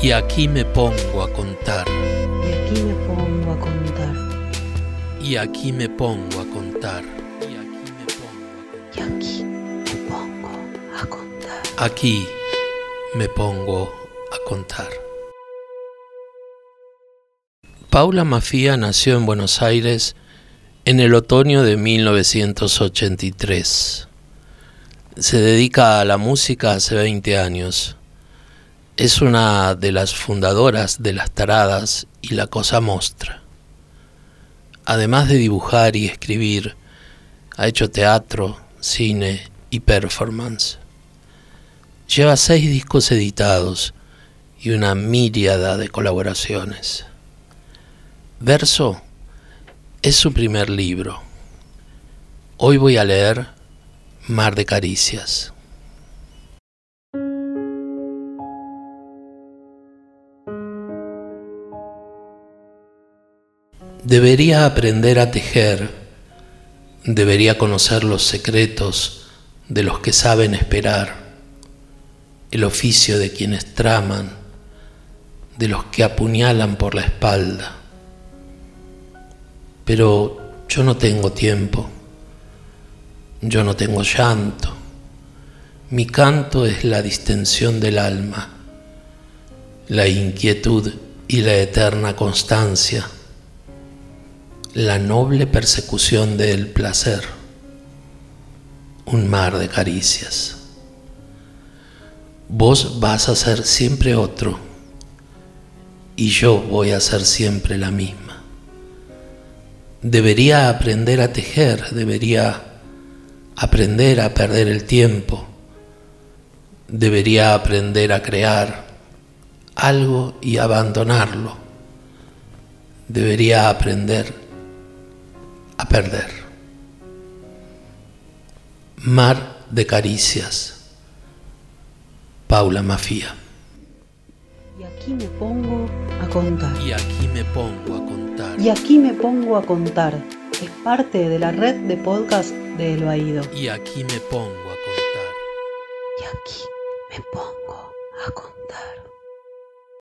Y aquí me pongo a contar. Y aquí me pongo a contar. Y aquí me pongo a contar. Y aquí me pongo a contar. Aquí me pongo a contar. Paula Mafía nació en Buenos Aires en el otoño de 1983. Se dedica a la música hace 20 años es una de las fundadoras de Las Taradas y La Cosa Mostra. Además de dibujar y escribir, ha hecho teatro, cine y performance. Lleva seis discos editados y una míriada de colaboraciones. Verso es su primer libro. Hoy voy a leer Mar de Caricias. Debería aprender a tejer, debería conocer los secretos de los que saben esperar, el oficio de quienes traman, de los que apuñalan por la espalda. Pero yo no tengo tiempo, yo no tengo llanto, mi canto es la distensión del alma, la inquietud y la eterna constancia la noble persecución del placer, un mar de caricias. Vos vas a ser siempre otro y yo voy a ser siempre la misma. Debería aprender a tejer, debería aprender a perder el tiempo, debería aprender a crear algo y abandonarlo, debería aprender a perder. Mar de caricias. Paula Mafía. Y aquí me pongo a contar. Y aquí me pongo a contar. Y aquí me pongo a contar. Es parte de la red de podcast de El Baído. Y aquí me pongo a contar. Y aquí me pongo a contar.